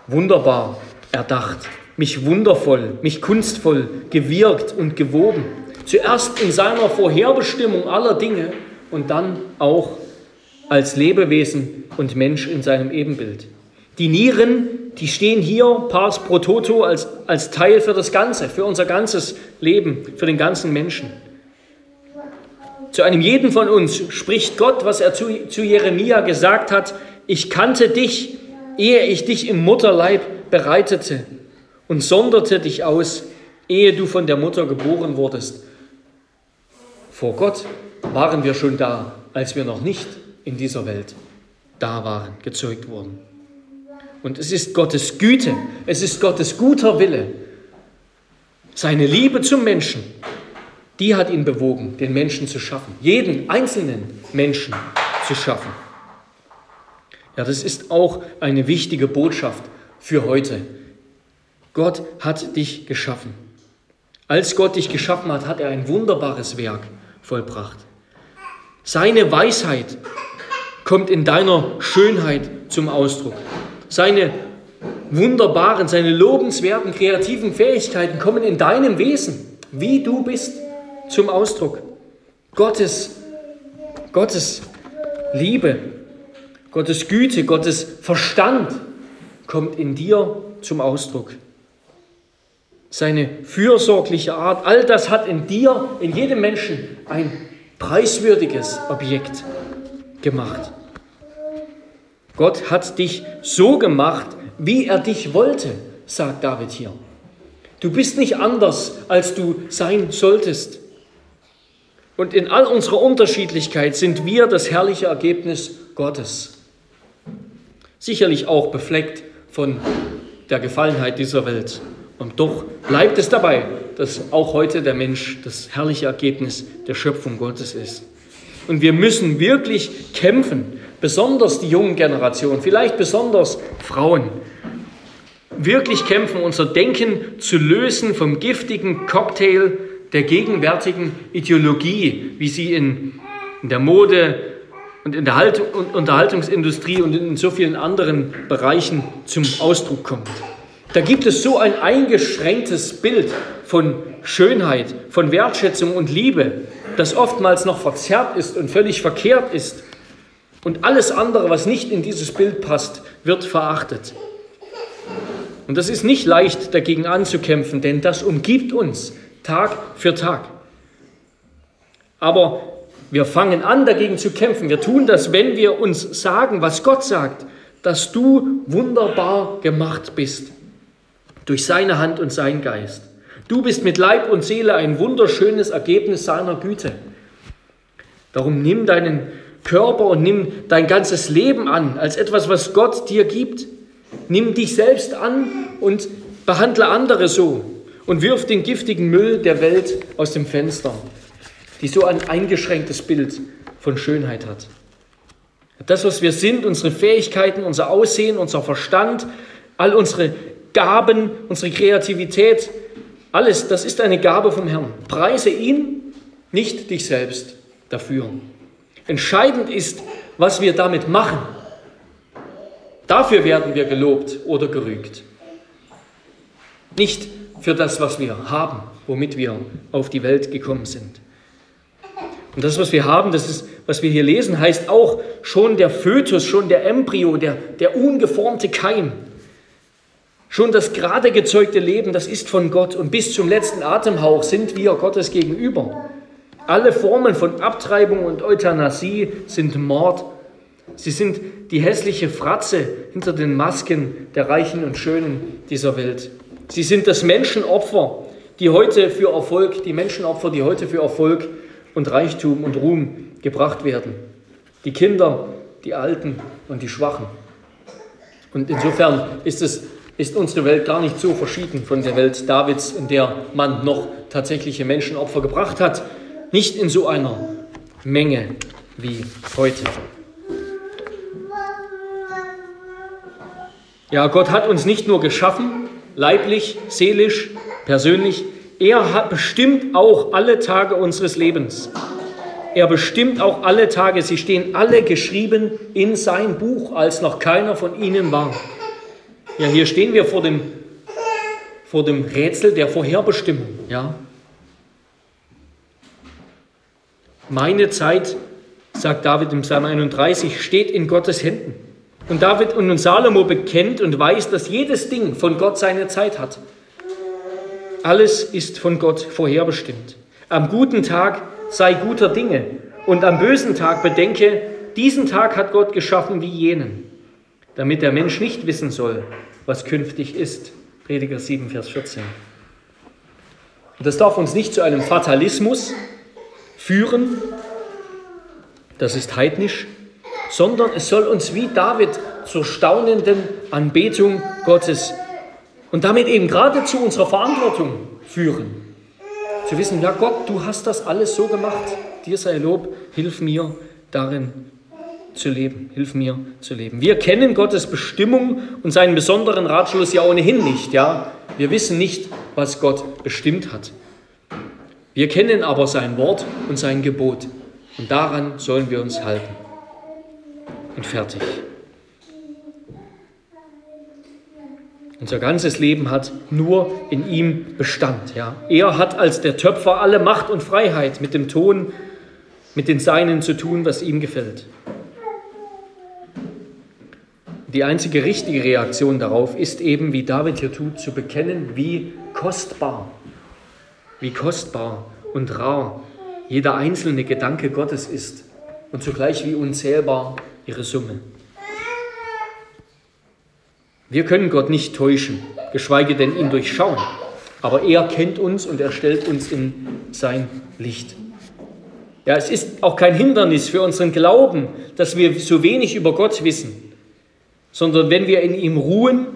wunderbar erdacht, mich wundervoll, mich kunstvoll gewirkt und gewoben. Zuerst in seiner Vorherbestimmung aller Dinge und dann auch als Lebewesen und Mensch in seinem Ebenbild. Die Nieren, die stehen hier pars pro toto als, als Teil für das Ganze, für unser ganzes Leben, für den ganzen Menschen. Zu einem jeden von uns spricht Gott, was er zu, zu Jeremia gesagt hat, ich kannte dich, ehe ich dich im Mutterleib bereitete und sonderte dich aus, ehe du von der Mutter geboren wurdest. Vor Gott waren wir schon da, als wir noch nicht in dieser Welt da waren, gezeugt wurden. Und es ist Gottes Güte, es ist Gottes guter Wille, seine Liebe zum Menschen, die hat ihn bewogen, den Menschen zu schaffen, jeden einzelnen Menschen zu schaffen. Ja, das ist auch eine wichtige Botschaft für heute. Gott hat dich geschaffen. Als Gott dich geschaffen hat, hat er ein wunderbares Werk vollbracht. Seine Weisheit kommt in deiner Schönheit zum Ausdruck. Seine wunderbaren, seine lobenswerten kreativen Fähigkeiten kommen in deinem Wesen, wie du bist, zum Ausdruck. Gottes, Gottes Liebe, Gottes Güte, Gottes Verstand kommt in dir zum Ausdruck. Seine fürsorgliche Art, all das hat in dir, in jedem Menschen ein preiswürdiges Objekt gemacht. Gott hat dich so gemacht, wie er dich wollte, sagt David hier. Du bist nicht anders, als du sein solltest. Und in all unserer Unterschiedlichkeit sind wir das herrliche Ergebnis Gottes. Sicherlich auch befleckt von der Gefallenheit dieser Welt. Und doch bleibt es dabei, dass auch heute der Mensch das herrliche Ergebnis der Schöpfung Gottes ist. Und wir müssen wirklich kämpfen, besonders die jungen Generationen, vielleicht besonders Frauen, wirklich kämpfen, unser Denken zu lösen vom giftigen Cocktail der gegenwärtigen Ideologie, wie sie in, in der Mode und in der Halt und Unterhaltungsindustrie und in so vielen anderen Bereichen zum Ausdruck kommt. Da gibt es so ein eingeschränktes Bild von Schönheit, von Wertschätzung und Liebe, das oftmals noch verzerrt ist und völlig verkehrt ist. Und alles andere, was nicht in dieses Bild passt, wird verachtet. Und das ist nicht leicht dagegen anzukämpfen, denn das umgibt uns Tag für Tag. Aber wir fangen an, dagegen zu kämpfen. Wir tun das, wenn wir uns sagen, was Gott sagt, dass du wunderbar gemacht bist durch seine Hand und seinen Geist. Du bist mit Leib und Seele ein wunderschönes Ergebnis seiner Güte. Darum nimm deinen Körper und nimm dein ganzes Leben an als etwas, was Gott dir gibt. Nimm dich selbst an und behandle andere so und wirf den giftigen Müll der Welt aus dem Fenster, die so ein eingeschränktes Bild von Schönheit hat. Das, was wir sind, unsere Fähigkeiten, unser Aussehen, unser Verstand, all unsere Gaben, unsere Kreativität, alles, das ist eine Gabe vom Herrn. Preise ihn, nicht dich selbst dafür. Entscheidend ist, was wir damit machen. Dafür werden wir gelobt oder gerügt. Nicht für das, was wir haben, womit wir auf die Welt gekommen sind. Und das, was wir haben, das ist, was wir hier lesen, heißt auch schon der Fötus, schon der Embryo, der, der ungeformte Keim. Schon das gerade gezeugte Leben, das ist von Gott. Und bis zum letzten Atemhauch sind wir Gottes gegenüber. Alle Formen von Abtreibung und Euthanasie sind Mord. Sie sind die hässliche Fratze hinter den Masken der Reichen und Schönen dieser Welt. Sie sind das Menschenopfer, die heute für Erfolg, die Menschenopfer, die heute für Erfolg und Reichtum und Ruhm gebracht werden. Die Kinder, die Alten und die Schwachen. Und insofern ist, es, ist unsere Welt gar nicht so verschieden von der Welt Davids, in der man noch tatsächliche Menschenopfer gebracht hat. Nicht in so einer Menge wie heute. Ja, Gott hat uns nicht nur geschaffen, leiblich, seelisch, persönlich, er hat bestimmt auch alle Tage unseres Lebens. Er bestimmt auch alle Tage. Sie stehen alle geschrieben in sein Buch, als noch keiner von ihnen war. Ja, hier stehen wir vor dem, vor dem Rätsel der Vorherbestimmung. Ja. Meine Zeit, sagt David im Psalm 31, steht in Gottes Händen. Und David und Salomo bekennt und weiß, dass jedes Ding von Gott seine Zeit hat. Alles ist von Gott vorherbestimmt. Am guten Tag sei guter Dinge und am bösen Tag bedenke, diesen Tag hat Gott geschaffen wie jenen, damit der Mensch nicht wissen soll, was künftig ist. Prediger 7, Vers 14. Und das darf uns nicht zu einem Fatalismus führen, das ist heidnisch, sondern es soll uns wie David zur staunenden Anbetung Gottes und damit eben gerade zu unserer Verantwortung führen. Zu wissen, ja Gott, du hast das alles so gemacht, dir sei Lob, hilf mir darin zu leben, hilf mir zu leben. Wir kennen Gottes Bestimmung und seinen besonderen Ratschluss ja ohnehin nicht, ja. Wir wissen nicht, was Gott bestimmt hat. Wir kennen aber sein Wort und sein Gebot und daran sollen wir uns halten. Und fertig. Unser ganzes Leben hat nur in ihm Bestand. Ja. Er hat als der Töpfer alle Macht und Freiheit, mit dem Ton, mit den Seinen zu tun, was ihm gefällt. Die einzige richtige Reaktion darauf ist eben, wie David hier tut, zu bekennen, wie kostbar, wie kostbar und rar jeder einzelne Gedanke Gottes ist und zugleich wie unzählbar ihre Summe. Wir können Gott nicht täuschen, geschweige denn ihn durchschauen. Aber er kennt uns und er stellt uns in sein Licht. Ja, es ist auch kein Hindernis für unseren Glauben, dass wir so wenig über Gott wissen, sondern wenn wir in ihm ruhen,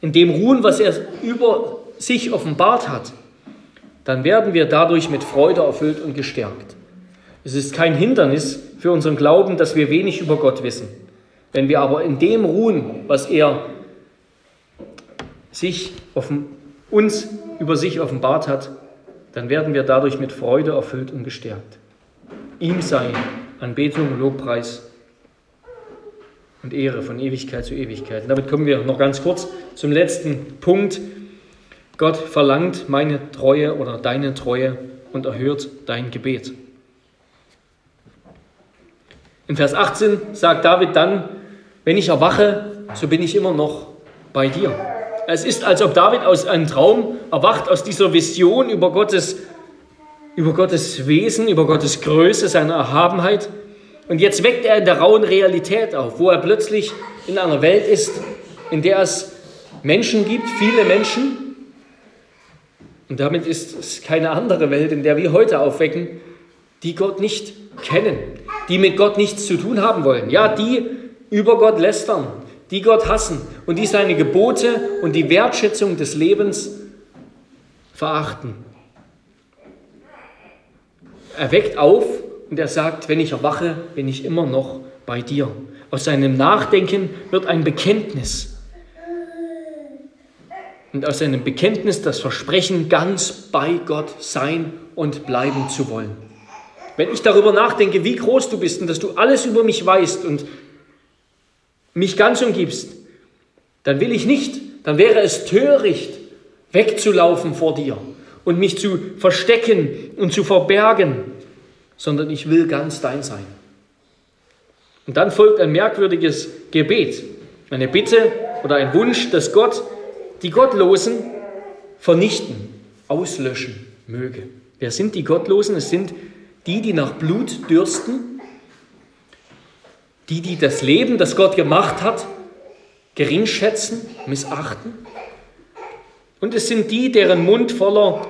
in dem ruhen, was er über sich offenbart hat, dann werden wir dadurch mit Freude erfüllt und gestärkt. Es ist kein Hindernis für unseren Glauben, dass wir wenig über Gott wissen. Wenn wir aber in dem ruhen, was er sich offen, uns über sich offenbart hat, dann werden wir dadurch mit Freude erfüllt und gestärkt. Ihm sei Anbetung, Lobpreis und Ehre von Ewigkeit zu Ewigkeit. Und damit kommen wir noch ganz kurz zum letzten Punkt. Gott verlangt meine Treue oder deine Treue und erhört dein Gebet. In Vers 18 sagt David dann, wenn ich erwache, so bin ich immer noch bei dir. Es ist, als ob David aus einem Traum erwacht, aus dieser Vision über Gottes, über Gottes Wesen, über Gottes Größe, seine Erhabenheit. Und jetzt weckt er in der rauen Realität auf, wo er plötzlich in einer Welt ist, in der es Menschen gibt, viele Menschen. Und damit ist es keine andere Welt, in der wir heute aufwecken, die Gott nicht kennen, die mit Gott nichts zu tun haben wollen. Ja, die über Gott lästern, die Gott hassen und die seine Gebote und die Wertschätzung des Lebens verachten. Er weckt auf und er sagt, wenn ich erwache, bin ich immer noch bei dir. Aus seinem Nachdenken wird ein Bekenntnis. Und aus seinem Bekenntnis das Versprechen, ganz bei Gott sein und bleiben zu wollen. Wenn ich darüber nachdenke, wie groß du bist und dass du alles über mich weißt und mich ganz umgibst, dann will ich nicht, dann wäre es töricht, wegzulaufen vor dir und mich zu verstecken und zu verbergen, sondern ich will ganz dein sein. Und dann folgt ein merkwürdiges Gebet, eine Bitte oder ein Wunsch, dass Gott die Gottlosen vernichten, auslöschen möge. Wer sind die Gottlosen? Es sind die, die nach Blut dürsten, die, die das Leben, das Gott gemacht hat, geringschätzen, missachten. Und es sind die, deren Mund voller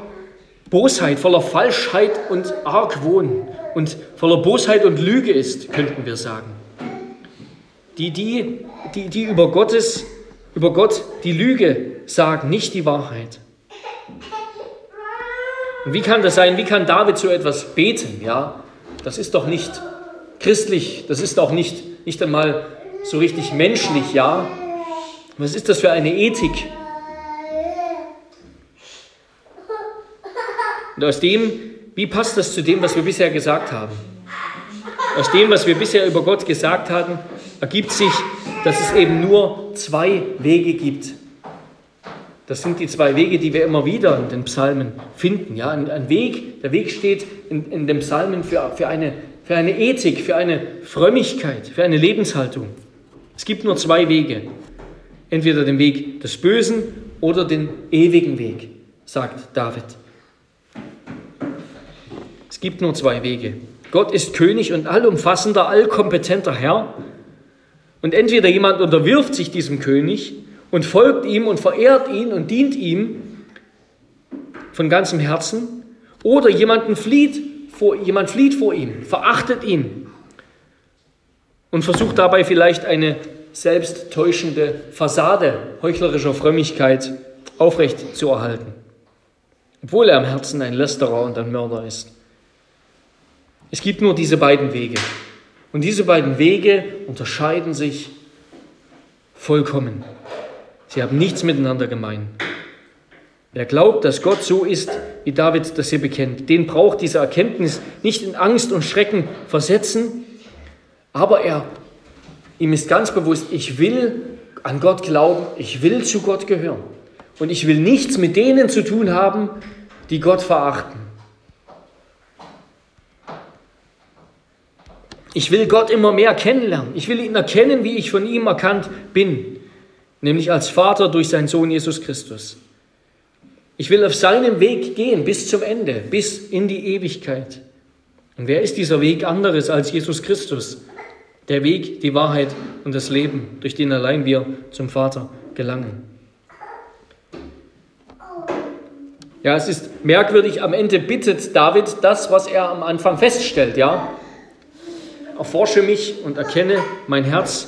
Bosheit, voller Falschheit und Argwohn und voller Bosheit und Lüge ist, könnten wir sagen. Die, die, die, die über, Gottes, über Gott die Lüge sagen, nicht die Wahrheit. Und wie kann das sein? Wie kann David so etwas beten? Ja, das ist doch nicht christlich, das ist auch nicht, nicht einmal so richtig menschlich, ja. Was ist das für eine Ethik? Und aus dem, wie passt das zu dem, was wir bisher gesagt haben? Aus dem, was wir bisher über Gott gesagt haben, ergibt sich, dass es eben nur zwei Wege gibt. Das sind die zwei Wege, die wir immer wieder in den Psalmen finden. Ja, ein, Weg, der Weg steht in, in den Psalmen für, für, eine, für eine Ethik, für eine Frömmigkeit, für eine Lebenshaltung. Es gibt nur zwei Wege. Entweder den Weg des Bösen oder den ewigen Weg, sagt David. Es gibt nur zwei Wege. Gott ist König und allumfassender, allkompetenter Herr. Und entweder jemand unterwirft sich diesem König und folgt ihm und verehrt ihn und dient ihm von ganzem Herzen, oder jemanden flieht vor, jemand flieht vor ihm, verachtet ihn und versucht dabei vielleicht eine selbsttäuschende Fassade heuchlerischer Frömmigkeit aufrecht zu erhalten, obwohl er im Herzen ein Lästerer und ein Mörder ist. Es gibt nur diese beiden Wege. Und diese beiden Wege unterscheiden sich vollkommen. Sie haben nichts miteinander gemein. Wer glaubt, dass Gott so ist, wie David das hier bekennt, den braucht diese Erkenntnis nicht in Angst und Schrecken versetzen, aber er, ihm ist ganz bewusst, ich will an Gott glauben, ich will zu Gott gehören und ich will nichts mit denen zu tun haben, die Gott verachten. Ich will Gott immer mehr kennenlernen. Ich will ihn erkennen, wie ich von ihm erkannt bin nämlich als Vater durch seinen Sohn Jesus Christus. Ich will auf seinem Weg gehen bis zum Ende, bis in die Ewigkeit. Und wer ist dieser Weg anderes als Jesus Christus? Der Weg, die Wahrheit und das Leben, durch den allein wir zum Vater gelangen. Ja, es ist merkwürdig, am Ende bittet David das, was er am Anfang feststellt, ja? Erforsche mich und erkenne mein Herz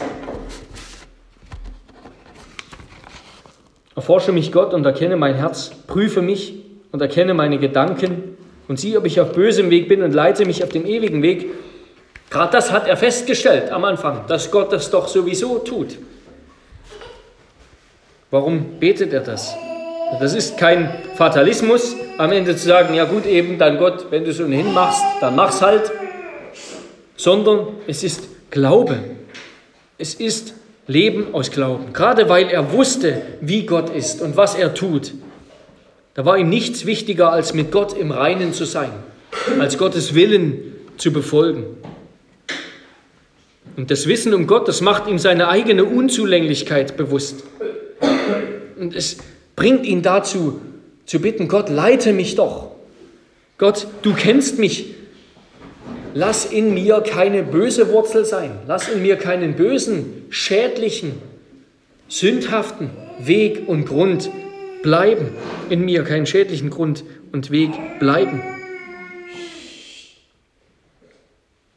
Erforsche mich Gott und erkenne mein Herz, prüfe mich und erkenne meine Gedanken und sieh, ob ich auf bösem Weg bin und leite mich auf dem ewigen Weg. Gerade das hat er festgestellt am Anfang, dass Gott das doch sowieso tut. Warum betet er das? Das ist kein Fatalismus, am Ende zu sagen, ja gut, eben dann Gott, wenn du es ohnehin machst, dann mach's halt, sondern es ist Glaube. Es ist Leben aus Glauben. Gerade weil er wusste, wie Gott ist und was er tut. Da war ihm nichts wichtiger, als mit Gott im Reinen zu sein, als Gottes Willen zu befolgen. Und das Wissen um Gott, das macht ihm seine eigene Unzulänglichkeit bewusst. Und es bringt ihn dazu, zu bitten, Gott, leite mich doch. Gott, du kennst mich Lass in mir keine böse Wurzel sein. Lass in mir keinen bösen, schädlichen, sündhaften Weg und Grund bleiben. In mir keinen schädlichen Grund und Weg bleiben.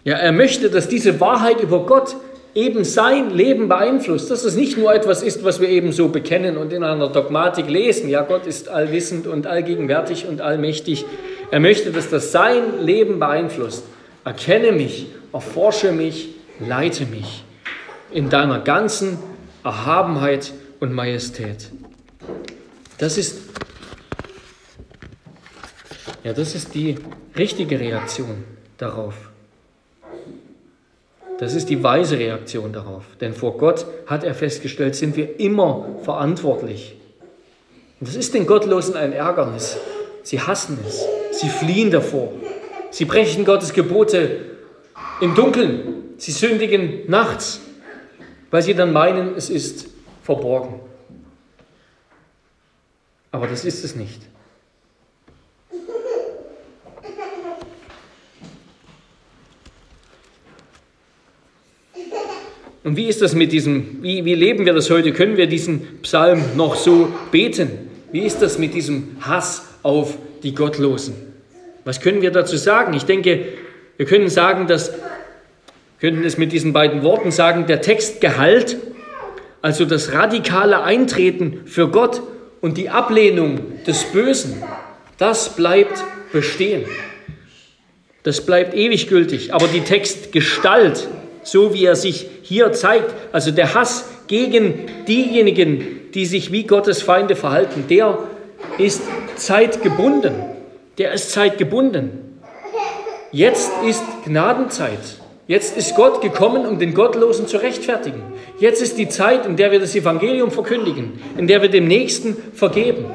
Ja, er möchte, dass diese Wahrheit über Gott eben sein Leben beeinflusst, dass es nicht nur etwas ist, was wir eben so bekennen und in einer Dogmatik lesen. Ja, Gott ist allwissend und allgegenwärtig und allmächtig. Er möchte, dass das sein Leben beeinflusst. Erkenne mich, erforsche mich, leite mich in deiner ganzen Erhabenheit und Majestät. Das ist, ja, das ist die richtige Reaktion darauf. Das ist die weise Reaktion darauf. Denn vor Gott hat er festgestellt, sind wir immer verantwortlich. Und das ist den Gottlosen ein Ärgernis. Sie hassen es. Sie fliehen davor. Sie brechen Gottes Gebote im Dunkeln. Sie sündigen nachts, weil sie dann meinen, es ist verborgen. Aber das ist es nicht. Und wie ist das mit diesem, wie, wie leben wir das heute? Können wir diesen Psalm noch so beten? Wie ist das mit diesem Hass auf die Gottlosen? Was können wir dazu sagen? Ich denke, wir können sagen, dass, könnten es mit diesen beiden Worten sagen, der Textgehalt, also das radikale Eintreten für Gott und die Ablehnung des Bösen, das bleibt bestehen. Das bleibt ewig gültig. Aber die Textgestalt, so wie er sich hier zeigt, also der Hass gegen diejenigen, die sich wie Gottes Feinde verhalten, der ist zeitgebunden. Der ist zeitgebunden. Jetzt ist Gnadenzeit. Jetzt ist Gott gekommen, um den Gottlosen zu rechtfertigen. Jetzt ist die Zeit, in der wir das Evangelium verkündigen, in der wir dem Nächsten vergeben.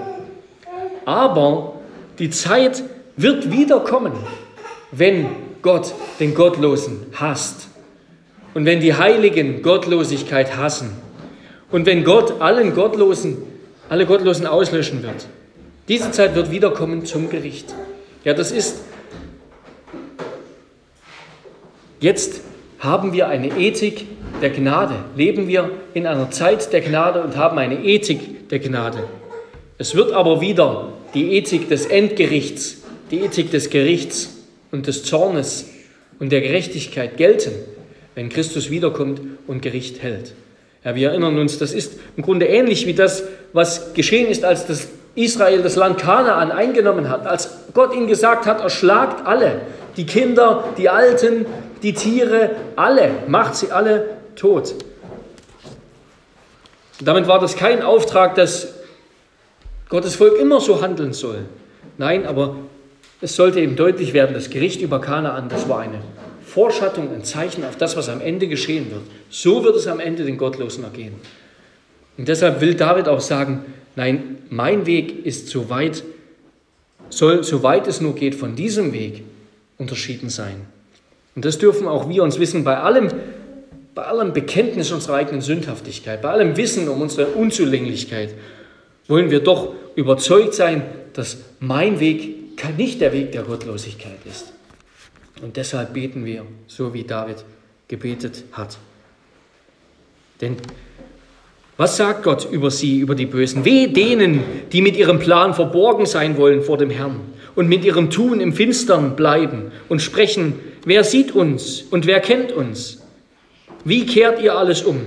Aber die Zeit wird wiederkommen, wenn Gott den Gottlosen hasst und wenn die Heiligen Gottlosigkeit hassen und wenn Gott allen Gottlosen, alle Gottlosen auslöschen wird. Diese Zeit wird wiederkommen zum Gericht. Ja, das ist, jetzt haben wir eine Ethik der Gnade, leben wir in einer Zeit der Gnade und haben eine Ethik der Gnade. Es wird aber wieder die Ethik des Endgerichts, die Ethik des Gerichts und des Zornes und der Gerechtigkeit gelten wenn Christus wiederkommt und Gericht hält. Ja, wir erinnern uns, das ist im Grunde ähnlich wie das, was geschehen ist, als das Israel das Land Kanaan eingenommen hat, als Gott ihnen gesagt hat, erschlagt alle, die Kinder, die Alten, die Tiere, alle, macht sie alle tot. Damit war das kein Auftrag, dass Gottes Volk immer so handeln soll. Nein, aber es sollte eben deutlich werden, das Gericht über Kanaan, das war eine Vorschattung, ein Zeichen auf das, was am Ende geschehen wird. So wird es am Ende den Gottlosen ergehen. Und deshalb will David auch sagen, nein, mein Weg ist so weit, soll, soweit es nur geht, von diesem Weg unterschieden sein. Und das dürfen auch wir uns wissen, bei allem, bei allem Bekenntnis unserer eigenen Sündhaftigkeit, bei allem Wissen um unsere Unzulänglichkeit, wollen wir doch überzeugt sein, dass mein Weg nicht der Weg der Gottlosigkeit ist. Und deshalb beten wir, so wie David gebetet hat. Denn was sagt Gott über sie, über die Bösen? Weh denen, die mit ihrem Plan verborgen sein wollen vor dem Herrn und mit ihrem Tun im Finstern bleiben und sprechen, wer sieht uns und wer kennt uns? Wie kehrt ihr alles um?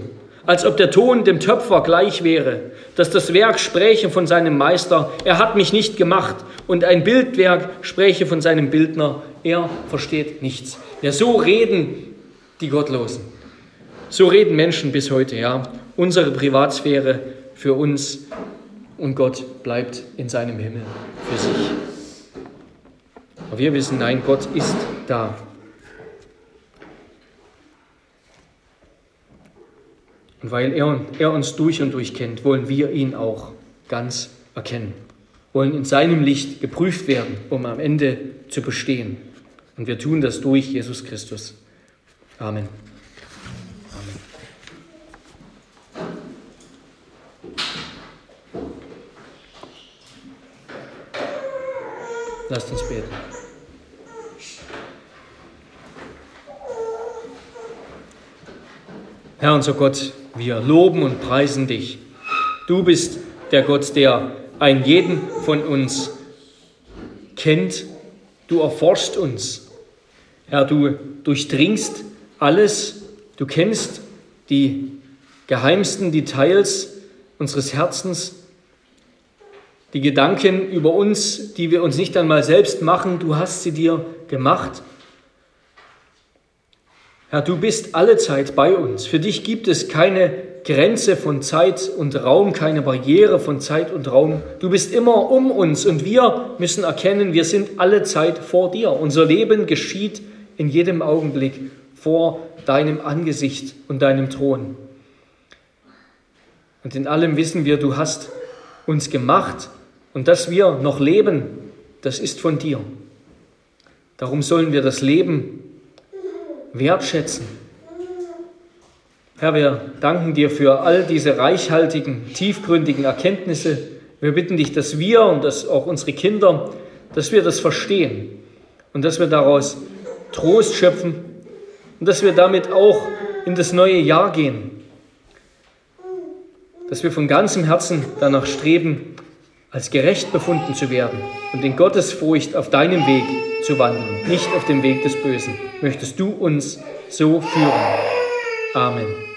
Als ob der Ton dem Töpfer gleich wäre, dass das Werk spräche von seinem Meister, er hat mich nicht gemacht, und ein Bildwerk spräche von seinem Bildner, er versteht nichts. Ja, so reden die Gottlosen. So reden Menschen bis heute, ja. Unsere Privatsphäre für uns und Gott bleibt in seinem Himmel für sich. Aber wir wissen, nein, Gott ist da. Und weil er, er uns durch und durch kennt, wollen wir ihn auch ganz erkennen, wollen in seinem Licht geprüft werden, um am Ende zu bestehen. Und wir tun das durch Jesus Christus. Amen. Amen. Lasst uns beten. Herr unser Gott, wir loben und preisen dich. Du bist der Gott, der einen jeden von uns kennt. Du erforschst uns Herr, du durchdringst alles, du kennst die geheimsten Details unseres Herzens, die Gedanken über uns, die wir uns nicht einmal selbst machen, du hast sie dir gemacht. Herr, du bist alle Zeit bei uns. Für dich gibt es keine Grenze von Zeit und Raum, keine Barriere von Zeit und Raum. Du bist immer um uns und wir müssen erkennen, wir sind alle Zeit vor dir. Unser Leben geschieht in jedem Augenblick vor deinem Angesicht und deinem Thron. Und in allem wissen wir, du hast uns gemacht und dass wir noch leben, das ist von dir. Darum sollen wir das Leben wertschätzen. Herr, wir danken dir für all diese reichhaltigen, tiefgründigen Erkenntnisse. Wir bitten dich, dass wir und dass auch unsere Kinder, dass wir das verstehen und dass wir daraus Trost schöpfen und dass wir damit auch in das neue Jahr gehen. Dass wir von ganzem Herzen danach streben, als gerecht befunden zu werden und in Gottes Furcht auf deinem Weg zu wandeln, nicht auf dem Weg des Bösen. Möchtest du uns so führen. Amen.